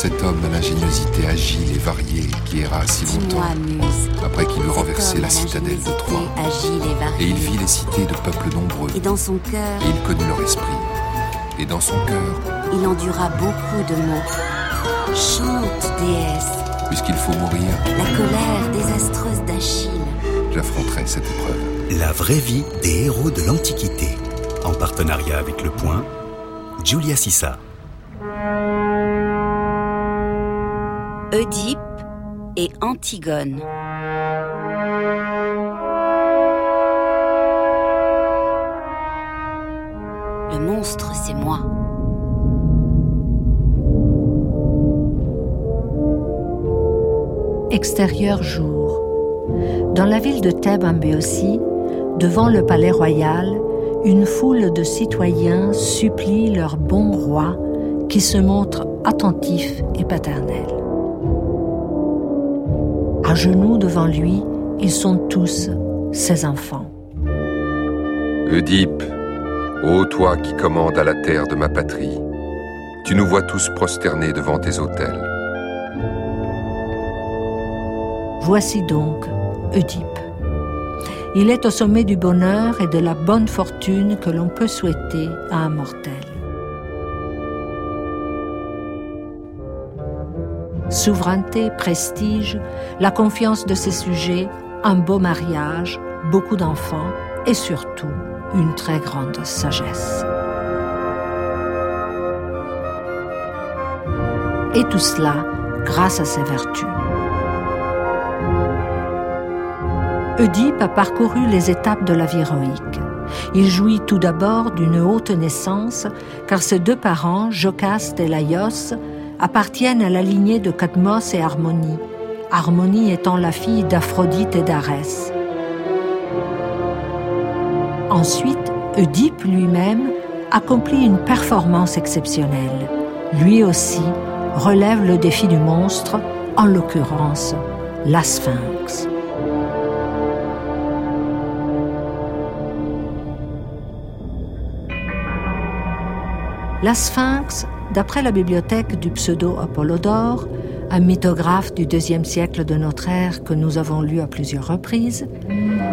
Cet homme à l'ingéniosité agile et variée qui erra si longtemps après qu'il eut renversé la citadelle de Troie. Et, il vit les cités de peuples nombreux. Et dans son cœur. Et il connut leur esprit. Et dans son cœur. Il endura beaucoup de maux. Chante, déesse. Puisqu'il faut mourir. La colère désastreuse d'Achille. J'affronterai cette épreuve. La vraie vie des héros de l'Antiquité. En partenariat avec Le Point, Julia Sissa. Oedipe et Antigone. Le monstre, c'est moi. Extérieur jour. Dans la ville de Thèbes en Béotie, devant le palais royal, une foule de citoyens supplie leur bon roi qui se montre attentif et paternel. À genoux devant lui, ils sont tous ses enfants. Oedipe, ô toi qui commandes à la terre de ma patrie, tu nous vois tous prosternés devant tes autels. Voici donc Oedipe. Il est au sommet du bonheur et de la bonne fortune que l'on peut souhaiter à un mortel. Souveraineté, prestige, la confiance de ses sujets, un beau mariage, beaucoup d'enfants et surtout une très grande sagesse. Et tout cela grâce à ses vertus. Oedipe a parcouru les étapes de la vie héroïque. Il jouit tout d'abord d'une haute naissance, car ses deux parents, Jocaste et Laios, appartiennent à la lignée de Cadmos et Harmonie, Harmonie étant la fille d'Aphrodite et d'Arès. Ensuite, Oedipe lui-même accomplit une performance exceptionnelle. Lui aussi relève le défi du monstre, en l'occurrence la Sphinx. La Sphinx, d'après la bibliothèque du pseudo-Apollodore, un mythographe du deuxième siècle de notre ère que nous avons lu à plusieurs reprises,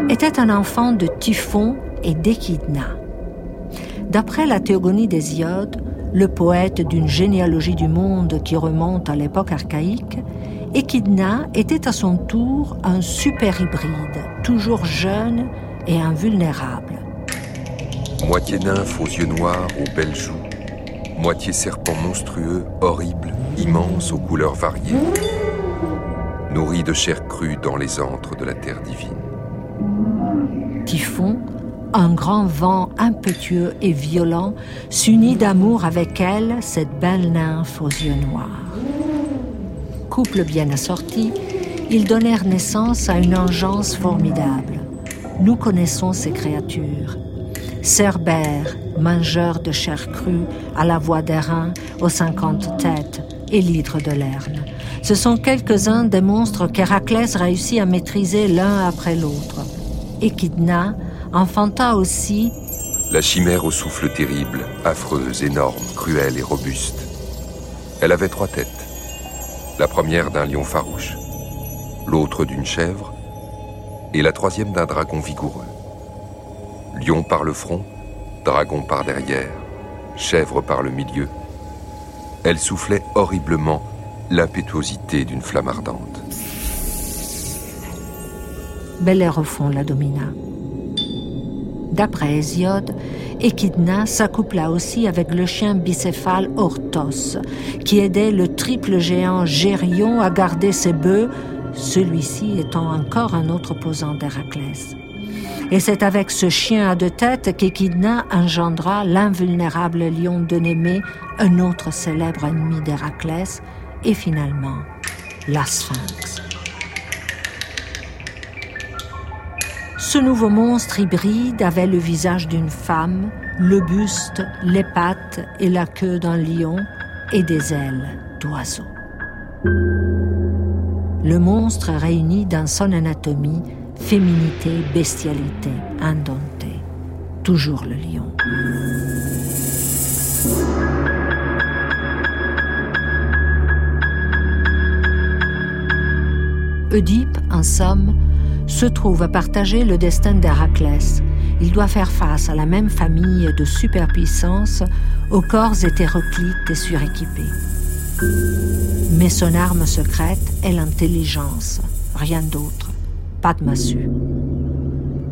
était un enfant de Typhon et d'Échidna. D'après la théogonie d'Hésiode, le poète d'une généalogie du monde qui remonte à l'époque archaïque, Échidna était à son tour un super hybride, toujours jeune et invulnérable. Moitié nymphe aux yeux noirs, aux belles joues, moitié serpent monstrueux, horrible, immense aux couleurs variées, nourri de chair crue dans les antres de la terre divine. Typhon, un grand vent impétueux et violent, s'unit d'amour avec elle, cette belle nymphe aux yeux noirs. Couple bien assorti, ils donnèrent naissance à une engeance formidable. Nous connaissons ces créatures. Cerbère, mangeur de chair crue, à la voix d'airain, aux cinquante têtes, et l'hydre de Lerne. Ce sont quelques-uns des monstres qu'Héraclès réussit à maîtriser l'un après l'autre. Échidna enfanta aussi la chimère au souffle terrible, affreuse, énorme, cruelle et robuste. Elle avait trois têtes. La première d'un lion farouche, l'autre d'une chèvre, et la troisième d'un dragon vigoureux. Lion par le front, dragon par derrière, chèvre par le milieu. Elle soufflait horriblement l'impétuosité d'une flamme ardente. Bel air au fond la domina. D'après Hésiode, Échidna s'accoupla aussi avec le chien bicéphale Orthos, qui aidait le triple géant Gérion à garder ses bœufs, celui-ci étant encore un autre opposant d'Héraclès. Et c'est avec ce chien à deux têtes qu'Échidna engendra l'invulnérable lion de Némée, un autre célèbre ennemi d'Héraclès, et finalement la Sphinx. Ce nouveau monstre hybride avait le visage d'une femme, le buste, les pattes et la queue d'un lion et des ailes d'oiseau. Le monstre réunit dans son anatomie féminité, bestialité, indomptée. Toujours le lion. Oedipe, en somme, se trouve à partager le destin d'Héraclès. Il doit faire face à la même famille de superpuissances aux corps hétéroclites et suréquipés. Mais son arme secrète est l'intelligence, rien d'autre.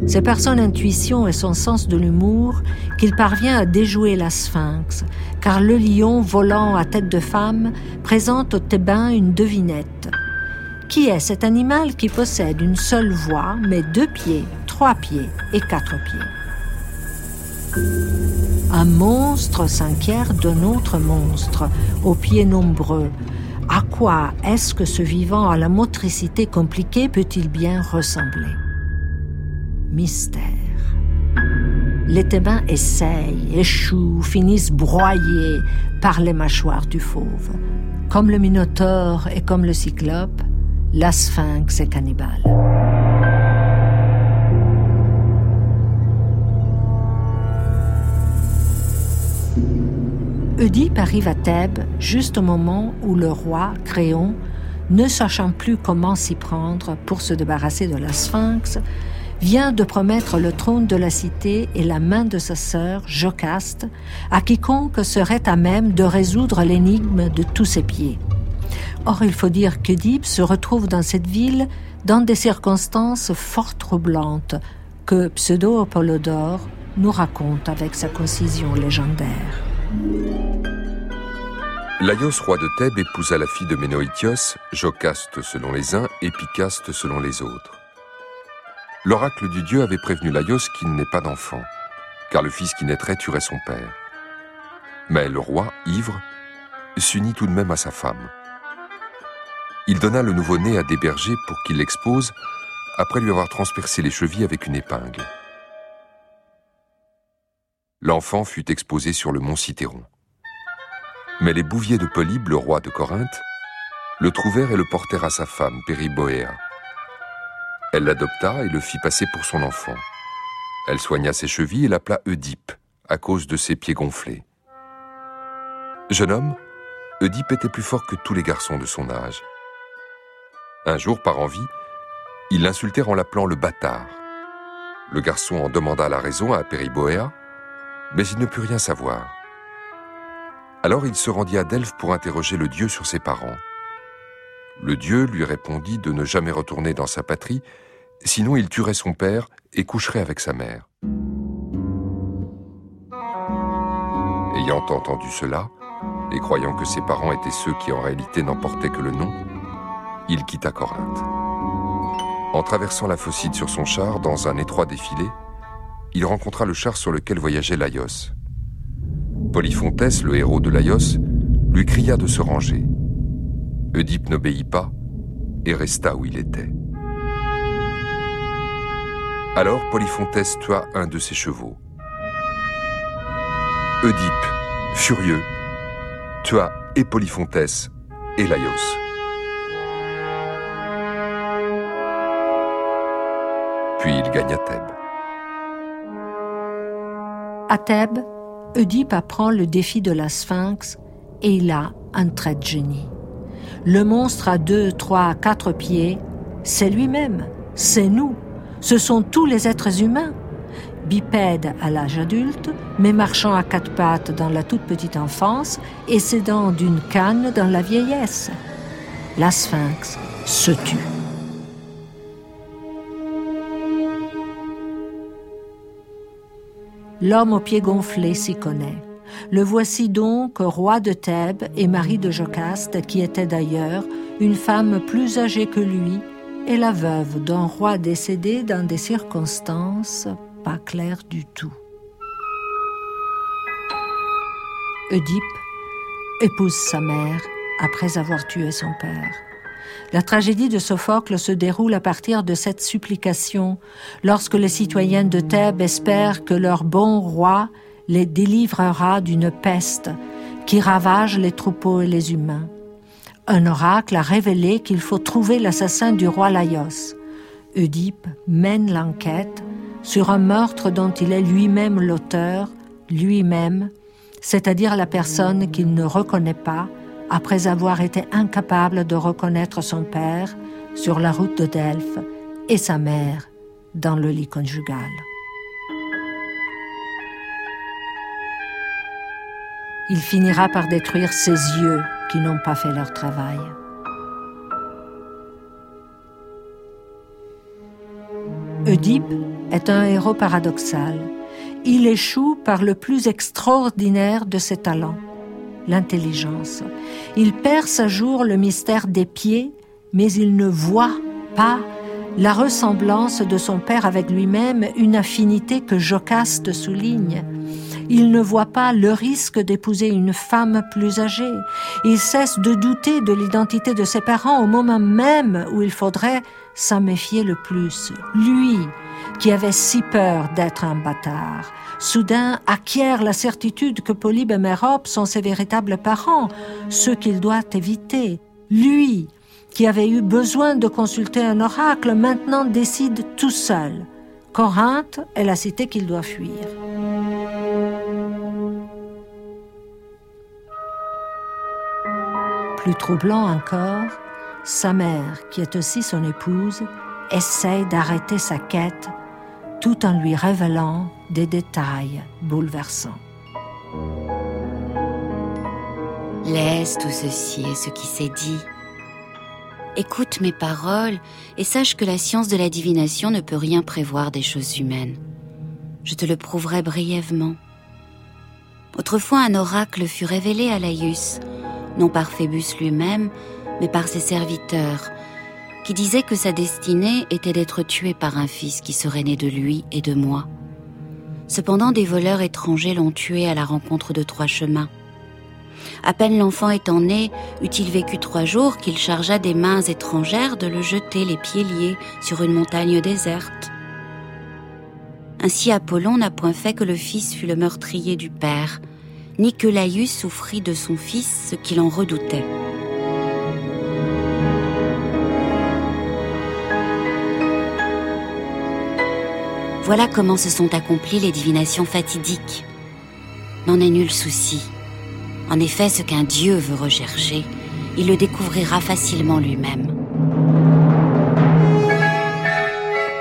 C'est par son intuition et son sens de l'humour qu'il parvient à déjouer la sphinx, car le lion volant à tête de femme présente aux Thébains une devinette. Qui est cet animal qui possède une seule voix, mais deux pieds, trois pieds et quatre pieds? Un monstre s'inquiert d'un autre monstre, aux pieds nombreux. À quoi est-ce que ce vivant à la motricité compliquée peut-il bien ressembler? Mystère. Les Thébains essayent, échouent, finissent broyés par les mâchoires du fauve. Comme le Minotaure et comme le Cyclope, la Sphinx est cannibale. Oedipe arrive à Thèbes juste au moment où le roi, Créon, ne sachant plus comment s'y prendre pour se débarrasser de la Sphinx, vient de promettre le trône de la cité et la main de sa sœur, Jocaste, à quiconque serait à même de résoudre l'énigme de tous ses pieds. Or, il faut dire qu'Oedipe se retrouve dans cette ville dans des circonstances fort troublantes que Pseudo-Apollodore nous raconte avec sa concision légendaire. Laios, roi de Thèbes, épousa la fille de Ménoïtios, Jocaste selon les uns et Picaste selon les autres l'oracle du dieu avait prévenu Laios qu'il n'ait pas d'enfant, car le fils qui naîtrait tuerait son père. Mais le roi, ivre, s'unit tout de même à sa femme. Il donna le nouveau-né à des bergers pour qu'ils l'exposent, après lui avoir transpercé les chevilles avec une épingle. L'enfant fut exposé sur le mont Cithéron. Mais les bouviers de Polybe, le roi de Corinthe, le trouvèrent et le portèrent à sa femme, Périboéa. Elle l'adopta et le fit passer pour son enfant. Elle soigna ses chevilles et l'appela Oedipe, à cause de ses pieds gonflés. Jeune homme, Oedipe était plus fort que tous les garçons de son âge. Un jour, par envie, ils l'insultèrent en l'appelant le bâtard. Le garçon en demanda la raison à Périboéa, mais il ne put rien savoir. Alors il se rendit à Delphes pour interroger le dieu sur ses parents. Le dieu lui répondit de ne jamais retourner dans sa patrie Sinon, il tuerait son père et coucherait avec sa mère. Ayant entendu cela, et croyant que ses parents étaient ceux qui en réalité n'en portaient que le nom, il quitta Corinthe. En traversant la Phocide sur son char, dans un étroit défilé, il rencontra le char sur lequel voyageait Laios. Polyphontes, le héros de Laios, lui cria de se ranger. Oedipe n'obéit pas et resta où il était. Alors Polyphontes tua un de ses chevaux. Oedipe, furieux, tua et Polyphontes et Laios. Puis il gagna Thèbes. À Thèbes, Oedipe apprend le défi de la Sphinx et il a un trait de génie. Le monstre à deux, trois, quatre pieds, c'est lui-même, c'est nous ce sont tous les êtres humains, bipèdes à l'âge adulte, mais marchant à quatre pattes dans la toute petite enfance et s'aidant d'une canne dans la vieillesse. La sphinx se tue. L'homme aux pieds gonflés s'y connaît. Le voici donc roi de Thèbes et mari de Jocaste, qui était d'ailleurs une femme plus âgée que lui est la veuve d'un roi décédé dans des circonstances pas claires du tout. Oedipe épouse sa mère après avoir tué son père. La tragédie de Sophocle se déroule à partir de cette supplication, lorsque les citoyens de Thèbes espèrent que leur bon roi les délivrera d'une peste qui ravage les troupeaux et les humains un oracle a révélé qu'il faut trouver l'assassin du roi Laios. Oedipe mène l'enquête sur un meurtre dont il est lui-même l'auteur, lui-même, c'est-à-dire la personne qu'il ne reconnaît pas après avoir été incapable de reconnaître son père, sur la route de Delphes et sa mère dans le lit conjugal. Il finira par détruire ses yeux qui n'ont pas fait leur travail. Oedipe est un héros paradoxal. Il échoue par le plus extraordinaire de ses talents, l'intelligence. Il perce à jour le mystère des pieds, mais il ne voit pas la ressemblance de son père avec lui-même, une affinité que Jocaste souligne. Il ne voit pas le risque d'épouser une femme plus âgée. Il cesse de douter de l'identité de ses parents au moment même où il faudrait s'en méfier le plus. Lui, qui avait si peur d'être un bâtard, soudain acquiert la certitude que Polybe et Mérope sont ses véritables parents, ceux qu'il doit éviter. Lui, qui avait eu besoin de consulter un oracle, maintenant décide tout seul. Corinthe est la cité qu'il doit fuir. Plus troublant encore, sa mère, qui est aussi son épouse, essaye d'arrêter sa quête tout en lui révélant des détails bouleversants. Laisse tout ceci et ce qui s'est dit. Écoute mes paroles et sache que la science de la divination ne peut rien prévoir des choses humaines. Je te le prouverai brièvement. Autrefois, un oracle fut révélé à Laïus non par Phébus lui-même, mais par ses serviteurs, qui disaient que sa destinée était d'être tué par un fils qui serait né de lui et de moi. Cependant, des voleurs étrangers l'ont tué à la rencontre de trois chemins. À peine l'enfant étant né, eut-il vécu trois jours qu'il chargea des mains étrangères de le jeter les pieds liés sur une montagne déserte. Ainsi Apollon n'a point fait que le fils fût le meurtrier du père, ni que Laïus souffrit de son fils ce qu'il en redoutait. Voilà comment se sont accomplies les divinations fatidiques. N'en est nul souci. En effet, ce qu'un dieu veut rechercher, il le découvrira facilement lui-même.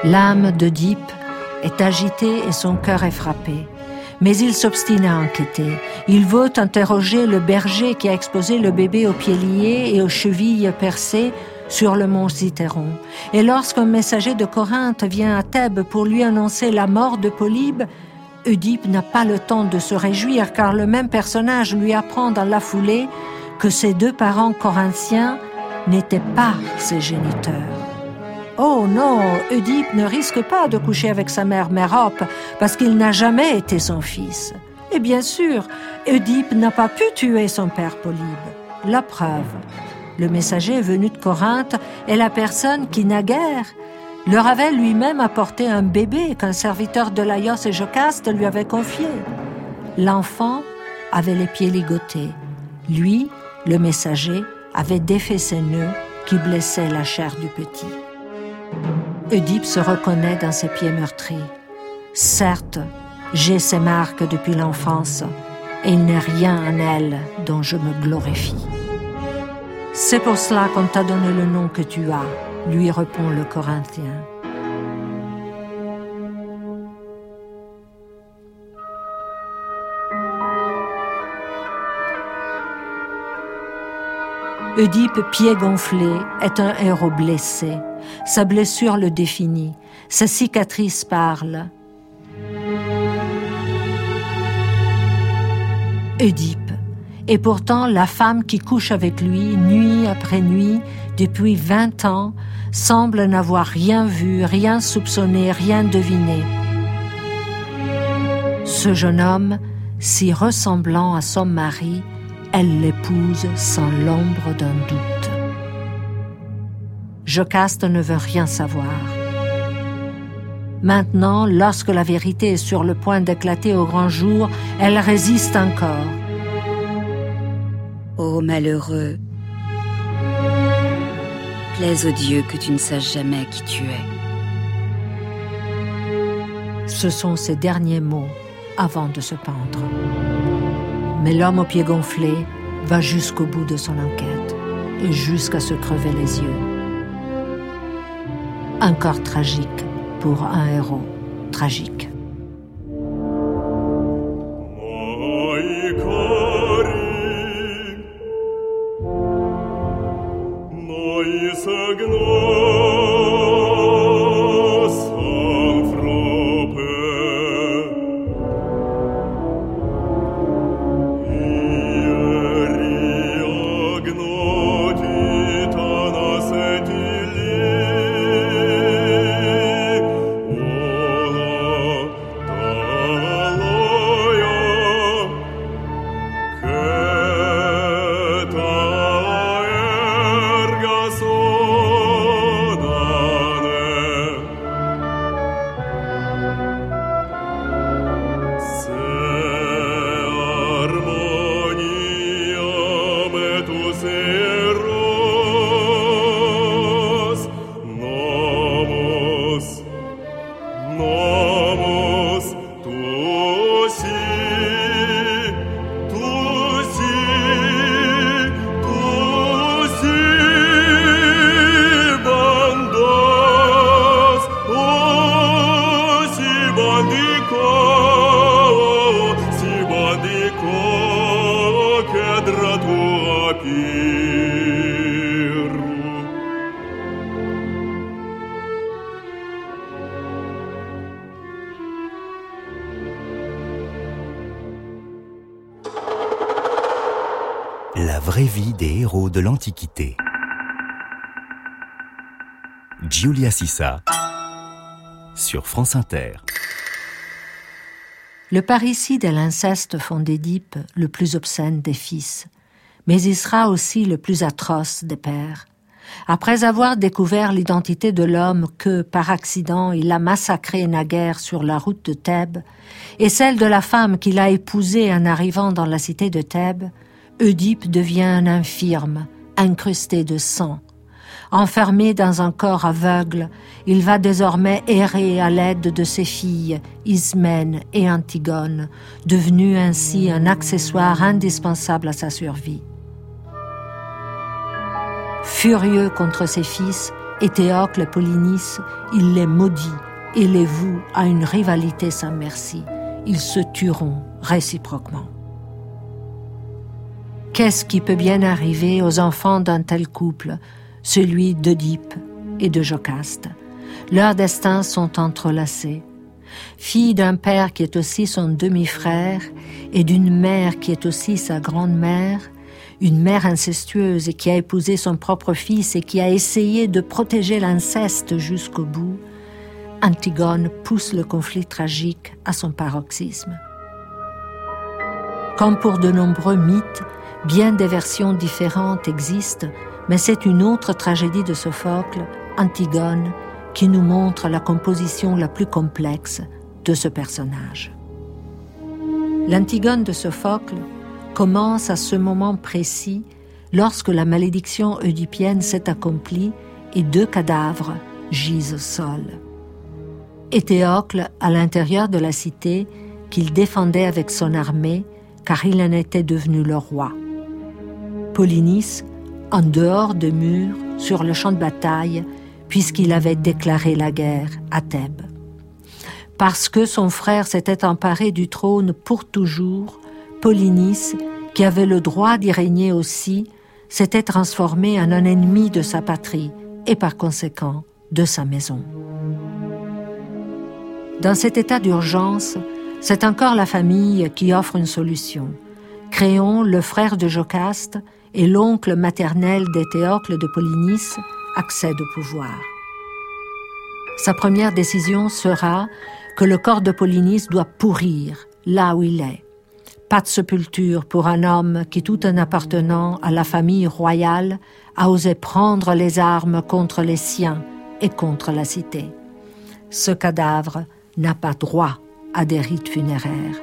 L'âme d'Oedipe est agitée et son cœur est frappé. Mais il s'obstine à enquêter. Il veut interroger le berger qui a exposé le bébé aux pieds liés et aux chevilles percées sur le mont Citeron. Et lorsqu'un messager de Corinthe vient à Thèbes pour lui annoncer la mort de Polybe, Oedipe n'a pas le temps de se réjouir car le même personnage lui apprend dans la foulée que ses deux parents corinthiens n'étaient pas ses géniteurs. Oh non, Oedipe ne risque pas de coucher avec sa mère Mérope parce qu'il n'a jamais été son fils. Et bien sûr, Oedipe n'a pas pu tuer son père Polybe. La preuve, le messager venu de Corinthe est la personne qui, naguère, leur avait lui-même apporté un bébé qu'un serviteur de Laios et Jocaste lui avait confié. L'enfant avait les pieds ligotés. Lui, le messager, avait défait ses nœuds qui blessaient la chair du petit. Oedipe se reconnaît dans ses pieds meurtris. Certes, j'ai ces marques depuis l'enfance, et il n'est rien en elles dont je me glorifie. C'est pour cela qu'on t'a donné le nom que tu as, lui répond le Corinthien. Oedipe, pied gonflé, est un héros blessé. Sa blessure le définit. Sa cicatrice parle. Oedipe. Et pourtant, la femme qui couche avec lui, nuit après nuit, depuis vingt ans, semble n'avoir rien vu, rien soupçonné, rien deviné. Ce jeune homme, si ressemblant à son mari, elle l'épouse sans l'ombre d'un doute. Jocaste ne veut rien savoir. Maintenant, lorsque la vérité est sur le point d'éclater au grand jour, elle résiste encore. Malheureux, plaise au Dieu que tu ne saches jamais qui tu es. Ce sont ses derniers mots avant de se pendre mais l'homme aux pieds gonflés va jusqu'au bout de son enquête et jusqu'à se crever les yeux. Un corps tragique pour un héros tragique. Giulia Sissa sur France Inter. Le parricide et l'inceste font d'Édipe le plus obscène des fils, mais il sera aussi le plus atroce des pères. Après avoir découvert l'identité de l'homme que, par accident, il a massacré naguère sur la route de Thèbes, et celle de la femme qu'il a épousée en arrivant dans la cité de Thèbes, Oedipe devient un infirme, incrusté de sang. Enfermé dans un corps aveugle, il va désormais errer à l'aide de ses filles, Ismène et Antigone, devenues ainsi un accessoire indispensable à sa survie. Furieux contre ses fils, Éthéocle et Polynice, il les maudit et les voue à une rivalité sans merci. Ils se tueront réciproquement. Qu'est-ce qui peut bien arriver aux enfants d'un tel couple, celui d'Oedipe et de Jocaste Leurs destins sont entrelacés. Fille d'un père qui est aussi son demi-frère et d'une mère qui est aussi sa grande-mère, une mère incestueuse qui a épousé son propre fils et qui a essayé de protéger l'inceste jusqu'au bout, Antigone pousse le conflit tragique à son paroxysme. Comme pour de nombreux mythes, Bien des versions différentes existent, mais c'est une autre tragédie de Sophocle, Antigone, qui nous montre la composition la plus complexe de ce personnage. L'Antigone de Sophocle commence à ce moment précis lorsque la malédiction oedipienne s'est accomplie et deux cadavres gisent au sol. Éthéocle, à l'intérieur de la cité, qu'il défendait avec son armée, car il en était devenu le roi. Polynice en dehors de murs, sur le champ de bataille, puisqu'il avait déclaré la guerre à Thèbes. Parce que son frère s'était emparé du trône pour toujours, Polynice, qui avait le droit d'y régner aussi, s'était transformé en un ennemi de sa patrie et par conséquent de sa maison. Dans cet état d'urgence, c'est encore la famille qui offre une solution. Créon, le frère de Jocaste, et l'oncle maternel d'Éthéocle de Polynice accède au pouvoir. Sa première décision sera que le corps de Polynice doit pourrir là où il est. Pas de sépulture pour un homme qui, tout en appartenant à la famille royale, a osé prendre les armes contre les siens et contre la cité. Ce cadavre n'a pas droit à des rites funéraires.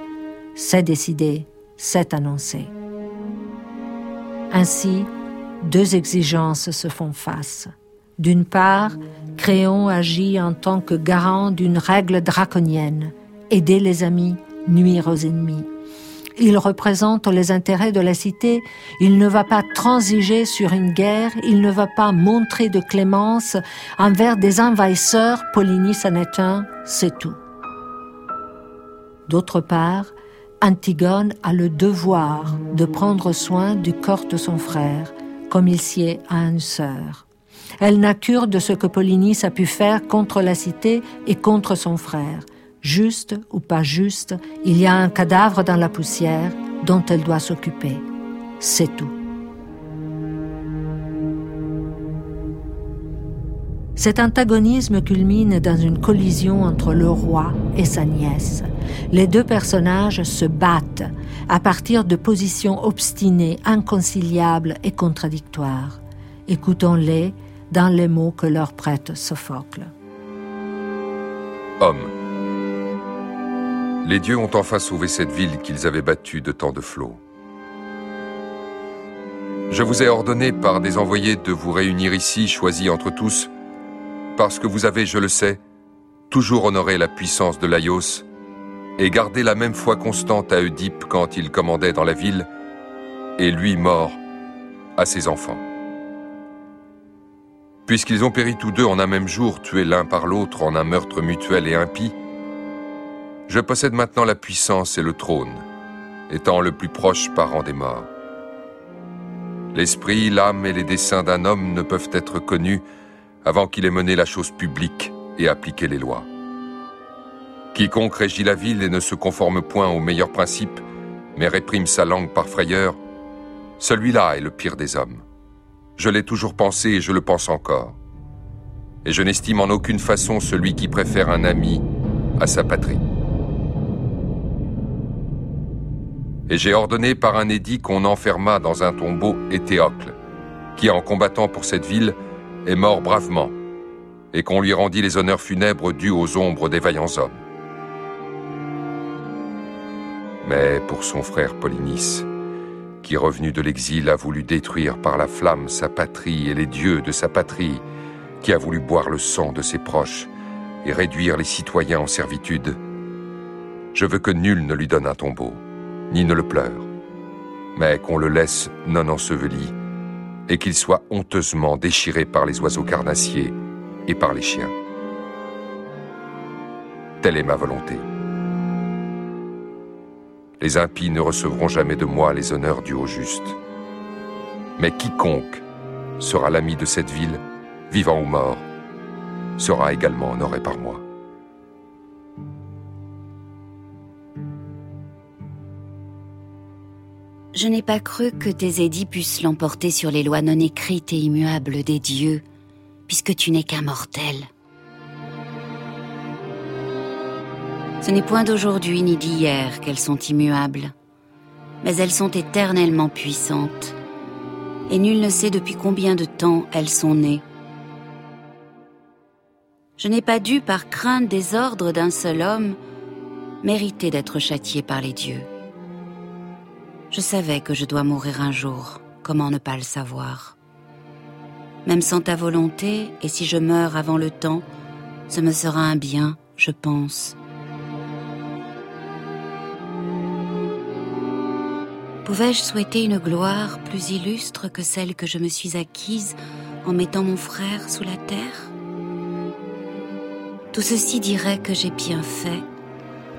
C'est décidé, c'est annoncé. Ainsi, deux exigences se font face. D'une part, Créon agit en tant que garant d'une règle draconienne, aider les amis, nuire aux ennemis. Il représente les intérêts de la cité, il ne va pas transiger sur une guerre, il ne va pas montrer de clémence envers des envahisseurs, Polynice en est un, c'est tout. D'autre part, Antigone a le devoir de prendre soin du corps de son frère, comme il s'y est à une sœur. Elle n'a cure de ce que Polynice a pu faire contre la cité et contre son frère. Juste ou pas juste, il y a un cadavre dans la poussière dont elle doit s'occuper. C'est tout. Cet antagonisme culmine dans une collision entre le roi et sa nièce. Les deux personnages se battent à partir de positions obstinées, inconciliables et contradictoires. Écoutons-les dans les mots que leur prête Sophocle. Homme. Les dieux ont enfin sauvé cette ville qu'ils avaient battue de tant de flots. Je vous ai ordonné par des envoyés de vous réunir ici, choisis entre tous, parce que vous avez, je le sais, toujours honoré la puissance de Laios et gardé la même foi constante à Oedipe quand il commandait dans la ville, et lui mort à ses enfants. Puisqu'ils ont péri tous deux en un même jour, tués l'un par l'autre en un meurtre mutuel et impie, je possède maintenant la puissance et le trône, étant le plus proche parent des morts. L'esprit, l'âme et les desseins d'un homme ne peuvent être connus avant qu'il ait mené la chose publique et appliqué les lois. Quiconque régit la ville et ne se conforme point aux meilleurs principes, mais réprime sa langue par frayeur, celui-là est le pire des hommes. Je l'ai toujours pensé et je le pense encore. Et je n'estime en aucune façon celui qui préfère un ami à sa patrie. Et j'ai ordonné par un édit qu'on enferma dans un tombeau Éthéocle, qui en combattant pour cette ville est mort bravement, et qu'on lui rendit les honneurs funèbres dus aux ombres des vaillants hommes. Mais pour son frère Polynice, qui revenu de l'exil a voulu détruire par la flamme sa patrie et les dieux de sa patrie, qui a voulu boire le sang de ses proches et réduire les citoyens en servitude, je veux que nul ne lui donne un tombeau, ni ne le pleure, mais qu'on le laisse non enseveli et qu'il soit honteusement déchiré par les oiseaux carnassiers et par les chiens. Telle est ma volonté. Les impies ne recevront jamais de moi les honneurs du au juste. Mais quiconque sera l'ami de cette ville, vivant ou mort, sera également honoré par moi. Je n'ai pas cru que tes édits puissent l'emporter sur les lois non écrites et immuables des dieux, puisque tu n'es qu'un mortel. Ce n'est point d'aujourd'hui ni d'hier qu'elles sont immuables, mais elles sont éternellement puissantes, et nul ne sait depuis combien de temps elles sont nées. Je n'ai pas dû, par crainte des ordres d'un seul homme, mériter d'être châtié par les dieux. Je savais que je dois mourir un jour, comment ne pas le savoir? Même sans ta volonté, et si je meurs avant le temps, ce me sera un bien, je pense. Pouvais-je souhaiter une gloire plus illustre que celle que je me suis acquise en mettant mon frère sous la terre? Tout ceci dirait que j'ai bien fait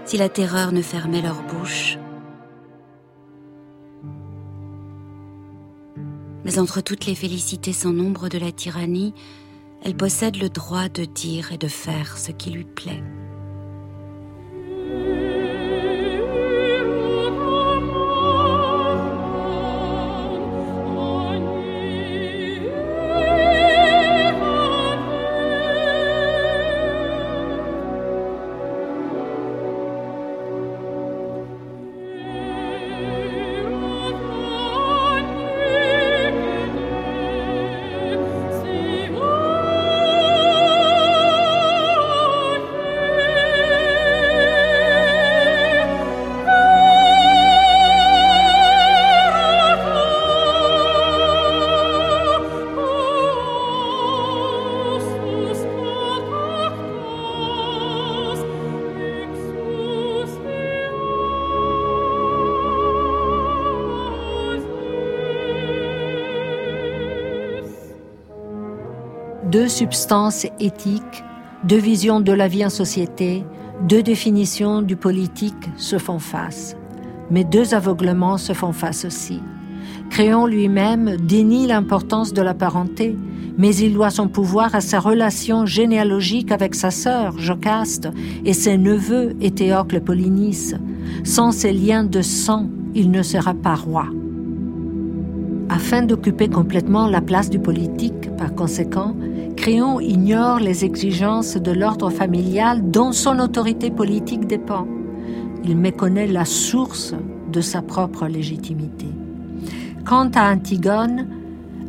si la terreur ne fermait leur bouche mais entre toutes les félicités sans nombre de la tyrannie, elle possède le droit de dire et de faire ce qui lui plaît. Substances éthiques, deux visions de la vie en société, deux définitions du politique se font face. Mais deux aveuglements se font face aussi. Créon lui-même dénie l'importance de la parenté, mais il doit son pouvoir à sa relation généalogique avec sa sœur, Jocaste, et ses neveux, Éthéocle et Polynice. Sans ces liens de sang, il ne sera pas roi. Afin d'occuper complètement la place du politique, par conséquent, Créon ignore les exigences de l'ordre familial dont son autorité politique dépend. Il méconnaît la source de sa propre légitimité. Quant à Antigone,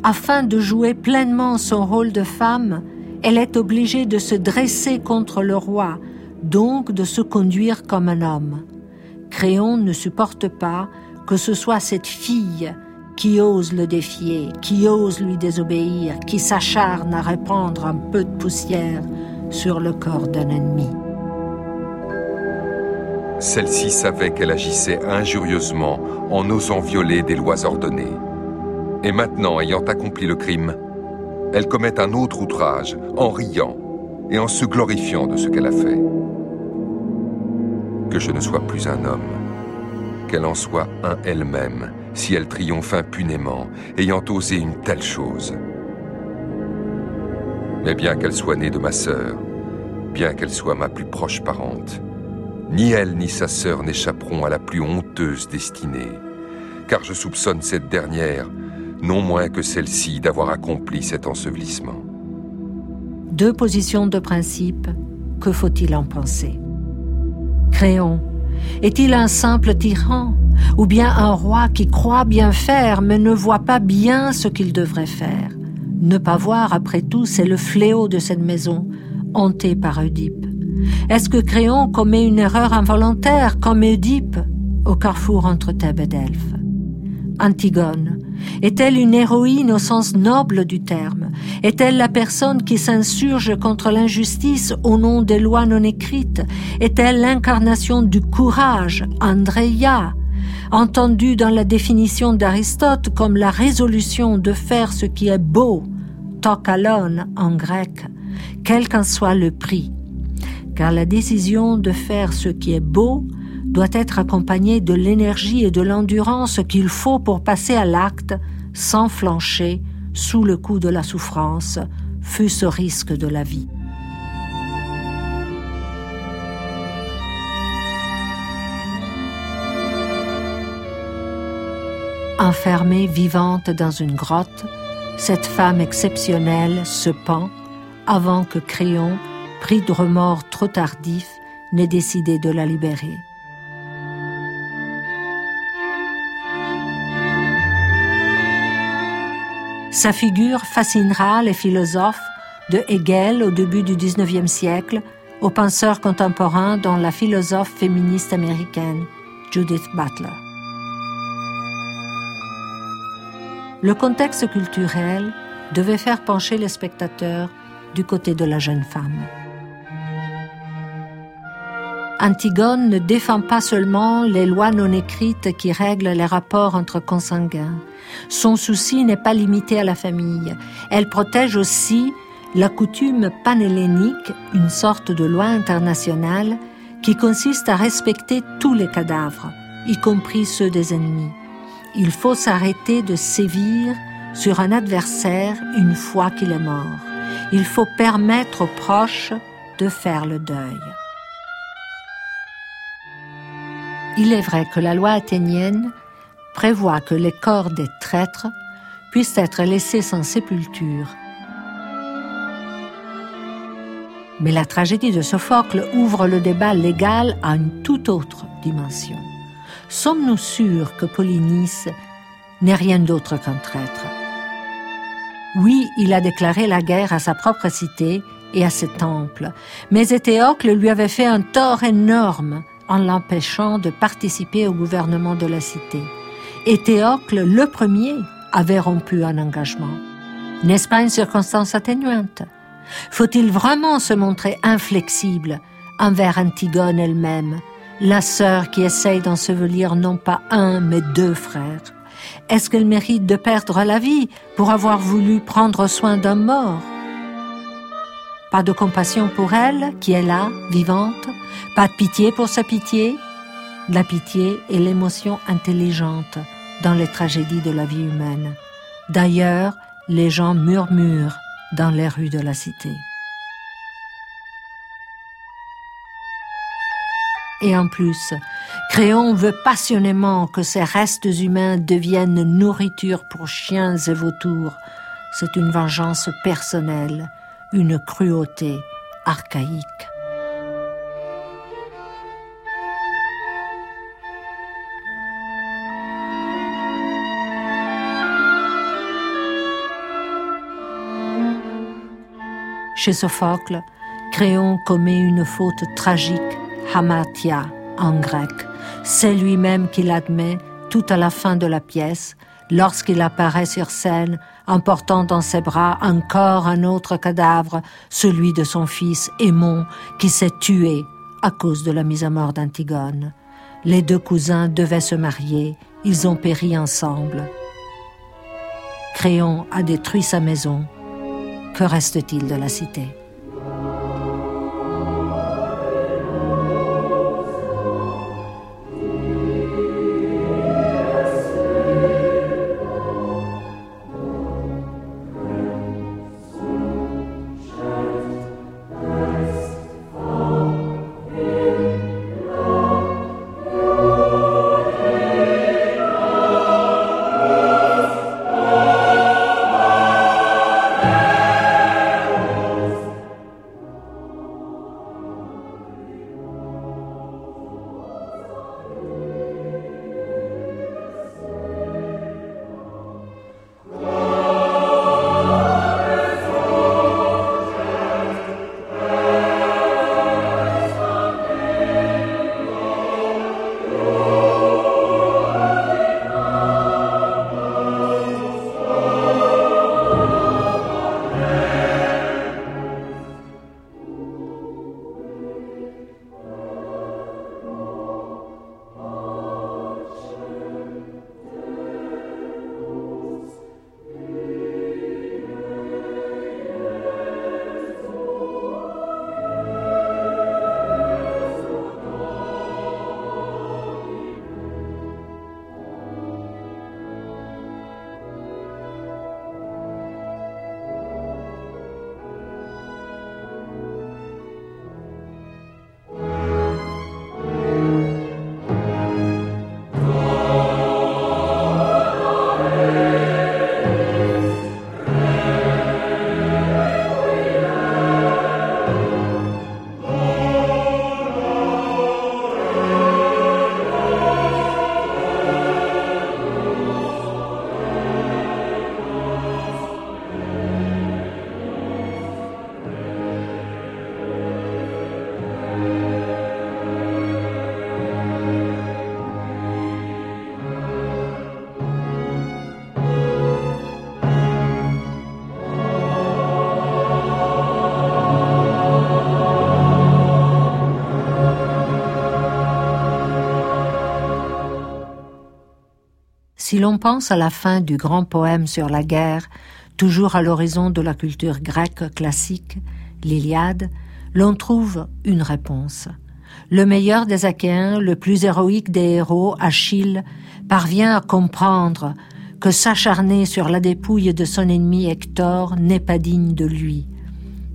afin de jouer pleinement son rôle de femme, elle est obligée de se dresser contre le roi, donc de se conduire comme un homme. Créon ne supporte pas que ce soit cette fille qui ose le défier, qui ose lui désobéir, qui s'acharne à répandre un peu de poussière sur le corps d'un ennemi. Celle-ci savait qu'elle agissait injurieusement en osant violer des lois ordonnées. Et maintenant, ayant accompli le crime, elle commet un autre outrage en riant et en se glorifiant de ce qu'elle a fait. Que je ne sois plus un homme, qu'elle en soit un elle-même, si elle triomphe impunément, ayant osé une telle chose. Mais bien qu'elle soit née de ma sœur, bien qu'elle soit ma plus proche parente, ni elle ni sa sœur n'échapperont à la plus honteuse destinée, car je soupçonne cette dernière, non moins que celle-ci, d'avoir accompli cet ensevelissement. Deux positions de principe, que faut-il en penser? Créon, est-il un simple tyran ou bien un roi qui croit bien faire mais ne voit pas bien ce qu'il devrait faire? Ne pas voir, après tout, c'est le fléau de cette maison, hantée par Oedipe. Est-ce que Créon commet une erreur involontaire comme Oedipe au carrefour entre Thèbes et Delphes? Antigone, est-elle une héroïne au sens noble du terme? Est-elle la personne qui s'insurge contre l'injustice au nom des lois non écrites? Est-elle l'incarnation du courage, Andrea Entendue dans la définition d'Aristote comme la résolution de faire ce qui est beau, tokalon en grec, quel qu'en soit le prix. Car la décision de faire ce qui est beau doit être accompagnée de l'énergie et de l'endurance qu'il faut pour passer à l'acte sans flancher sous le coup de la souffrance, fût-ce risque de la vie. Enfermée vivante dans une grotte, cette femme exceptionnelle se pend avant que Créon pris de remords trop tardifs, n'ait décidé de la libérer. Sa figure fascinera les philosophes de Hegel au début du XIXe siècle aux penseurs contemporains dont la philosophe féministe américaine Judith Butler. Le contexte culturel devait faire pencher les spectateurs du côté de la jeune femme. Antigone ne défend pas seulement les lois non écrites qui règlent les rapports entre consanguins. Son souci n'est pas limité à la famille. Elle protège aussi la coutume panhellénique, une sorte de loi internationale qui consiste à respecter tous les cadavres, y compris ceux des ennemis. Il faut s'arrêter de sévir sur un adversaire une fois qu'il est mort. Il faut permettre aux proches de faire le deuil. Il est vrai que la loi athénienne prévoit que les corps des traîtres puissent être laissés sans sépulture. Mais la tragédie de Sophocle ouvre le débat légal à une toute autre dimension. Sommes-nous sûrs que Polynice n'est rien d'autre qu'un traître? Oui, il a déclaré la guerre à sa propre cité et à ses temples, mais Éthéocle lui avait fait un tort énorme en l'empêchant de participer au gouvernement de la cité. Et Théocle, le premier, avait rompu un engagement. N'est-ce pas une circonstance atténuante? Faut-il vraiment se montrer inflexible envers Antigone elle-même, la sœur qui essaye d'ensevelir non pas un, mais deux frères? Est-ce qu'elle mérite de perdre la vie pour avoir voulu prendre soin d'un mort? Pas de compassion pour elle, qui est là, vivante. Pas de pitié pour sa pitié La pitié est l'émotion intelligente dans les tragédies de la vie humaine. D'ailleurs, les gens murmurent dans les rues de la cité. Et en plus, Créon veut passionnément que ces restes humains deviennent nourriture pour chiens et vautours. C'est une vengeance personnelle, une cruauté archaïque. Chez Sophocle, Créon commet une faute tragique, hamatia en grec. C'est lui-même qui l'admet tout à la fin de la pièce, lorsqu'il apparaît sur scène en portant dans ses bras encore un autre cadavre, celui de son fils Aimon, qui s'est tué à cause de la mise à mort d'Antigone. Les deux cousins devaient se marier, ils ont péri ensemble. Créon a détruit sa maison. Que reste-t-il de la cité? L'on pense à la fin du grand poème sur la guerre, toujours à l'horizon de la culture grecque classique, l'Iliade, l'on trouve une réponse. Le meilleur des Achéens, le plus héroïque des héros, Achille, parvient à comprendre que s'acharner sur la dépouille de son ennemi Hector n'est pas digne de lui.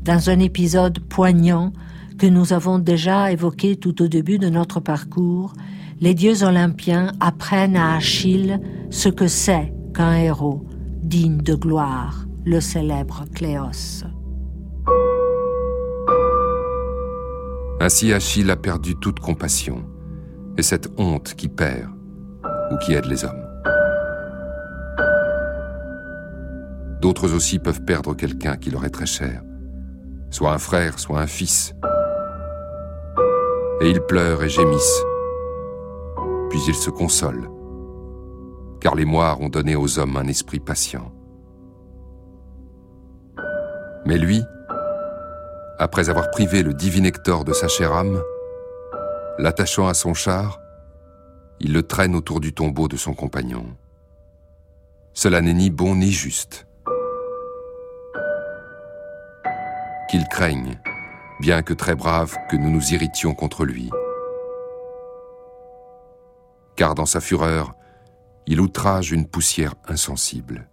Dans un épisode poignant que nous avons déjà évoqué tout au début de notre parcours, les dieux olympiens apprennent à Achille ce que c'est qu'un héros digne de gloire, le célèbre Cléos. Ainsi Achille a perdu toute compassion, et cette honte qui perd ou qui aide les hommes. D'autres aussi peuvent perdre quelqu'un qui leur est très cher, soit un frère, soit un fils. Et ils pleurent et gémissent puis ils se consolent, car les moires ont donné aux hommes un esprit patient. Mais lui, après avoir privé le divin Hector de sa chère âme, l'attachant à son char, il le traîne autour du tombeau de son compagnon. Cela n'est ni bon ni juste. qu'il craigne, bien que très brave, que nous nous irritions contre lui. Car dans sa fureur, il outrage une poussière insensible.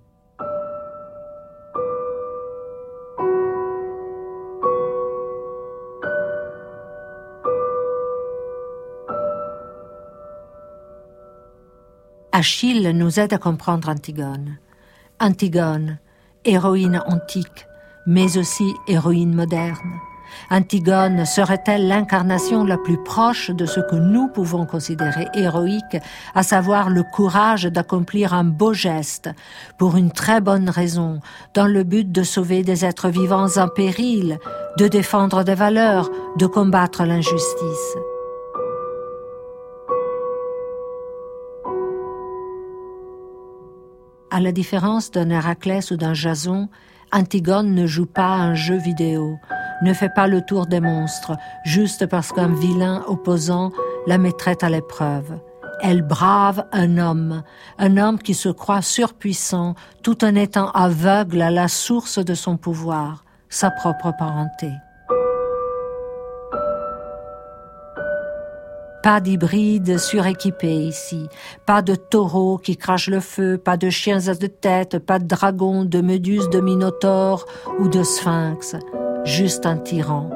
Achille nous aide à comprendre Antigone. Antigone, héroïne antique, mais aussi héroïne moderne. Antigone serait-elle l'incarnation la plus proche de ce que nous pouvons considérer héroïque, à savoir le courage d'accomplir un beau geste pour une très bonne raison, dans le but de sauver des êtres vivants en péril, de défendre des valeurs, de combattre l'injustice? À la différence d'un Héraclès ou d'un Jason, Antigone ne joue pas un jeu vidéo, ne fait pas le tour des monstres, juste parce qu'un vilain opposant la mettrait à l'épreuve. Elle brave un homme, un homme qui se croit surpuissant tout en étant aveugle à la source de son pouvoir, sa propre parenté. Pas d'hybride suréquipé ici, pas de taureaux qui crachent le feu, pas de chiens à deux têtes, pas de dragons, de méduses, de minotaures ou de sphinx. Juste un tyran,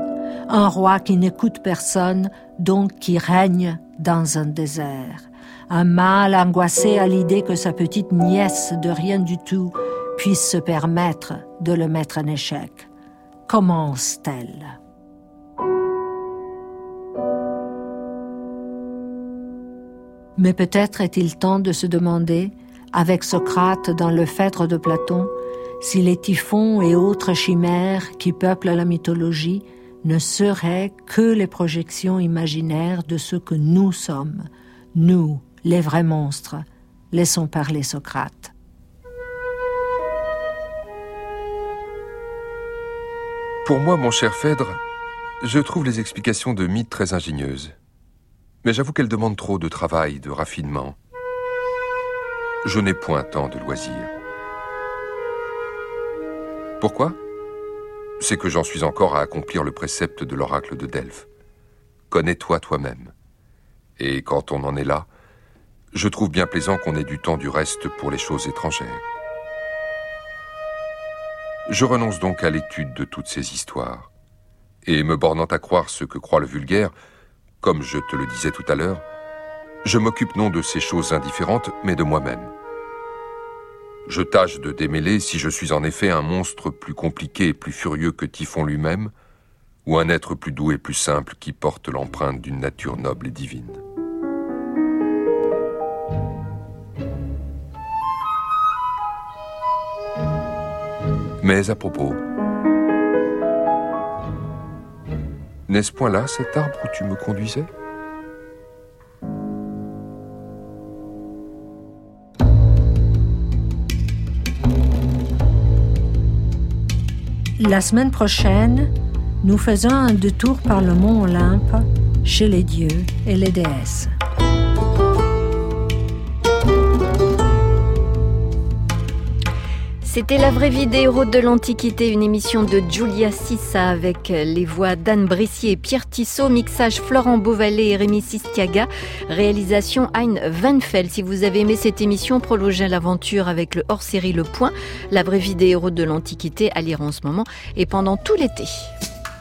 un roi qui n'écoute personne, donc qui règne dans un désert. Un mâle angoissé à l'idée que sa petite nièce de rien du tout puisse se permettre de le mettre en échec. Commence-t-elle Mais peut-être est-il temps de se demander, avec Socrate dans le Phèdre de Platon, si les typhons et autres chimères qui peuplent la mythologie ne seraient que les projections imaginaires de ce que nous sommes, nous, les vrais monstres. Laissons parler Socrate. Pour moi, mon cher Phèdre, je trouve les explications de mythes très ingénieuses. Mais j'avoue qu'elle demande trop de travail, de raffinement. Je n'ai point tant de loisirs. Pourquoi? C'est que j'en suis encore à accomplir le précepte de l'oracle de Delphes. Connais-toi toi-même. Et quand on en est là, je trouve bien plaisant qu'on ait du temps du reste pour les choses étrangères. Je renonce donc à l'étude de toutes ces histoires, et me bornant à croire ce que croit le vulgaire, comme je te le disais tout à l'heure, je m'occupe non de ces choses indifférentes, mais de moi-même. Je tâche de démêler si je suis en effet un monstre plus compliqué et plus furieux que Typhon lui-même, ou un être plus doux et plus simple qui porte l'empreinte d'une nature noble et divine. Mais à propos, N'est-ce point là cet arbre où tu me conduisais? La semaine prochaine, nous faisons un détour par le mont Olympe chez les dieux et les déesses. C'était la vraie vie des héros de l'Antiquité, une émission de Julia Sissa avec les voix d'Anne Brissier et Pierre Tissot, mixage Florent Beauvalet et Rémi Sistiaga, réalisation Hein Van Fel. Si vous avez aimé cette émission, prolongez l'aventure avec le hors-série Le Point, la vraie vie des héros de l'Antiquité à lire en ce moment et pendant tout l'été.